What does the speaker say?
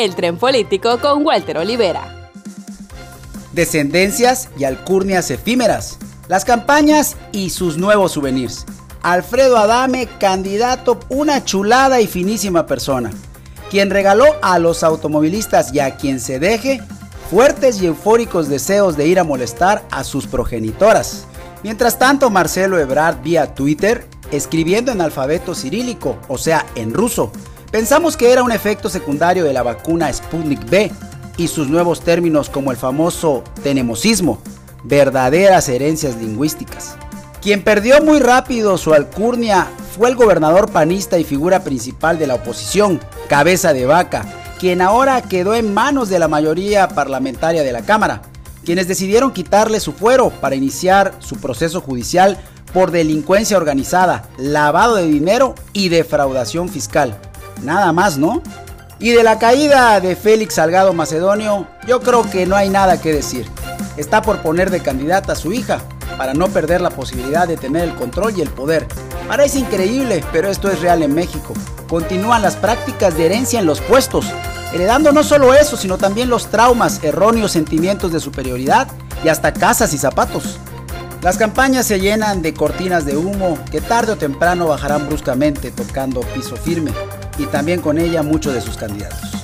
El tren político con Walter Olivera. Descendencias y alcurnias efímeras. Las campañas y sus nuevos souvenirs. Alfredo Adame, candidato, una chulada y finísima persona, quien regaló a los automovilistas y a quien se deje fuertes y eufóricos deseos de ir a molestar a sus progenitoras. Mientras tanto, Marcelo Ebrard vía Twitter, escribiendo en alfabeto cirílico, o sea, en ruso, pensamos que era un efecto secundario de la vacuna Sputnik B y sus nuevos términos como el famoso tenemosismo, verdaderas herencias lingüísticas. Quien perdió muy rápido su alcurnia fue el gobernador panista y figura principal de la oposición, Cabeza de Vaca, quien ahora quedó en manos de la mayoría parlamentaria de la Cámara quienes decidieron quitarle su fuero para iniciar su proceso judicial por delincuencia organizada, lavado de dinero y defraudación fiscal. Nada más, ¿no? Y de la caída de Félix Salgado Macedonio, yo creo que no hay nada que decir. Está por poner de candidata a su hija, para no perder la posibilidad de tener el control y el poder. Parece increíble, pero esto es real en México. Continúan las prácticas de herencia en los puestos, heredando no solo eso, sino también los traumas, erróneos sentimientos de superioridad y hasta casas y zapatos. Las campañas se llenan de cortinas de humo que tarde o temprano bajarán bruscamente tocando piso firme y también con ella muchos de sus candidatos.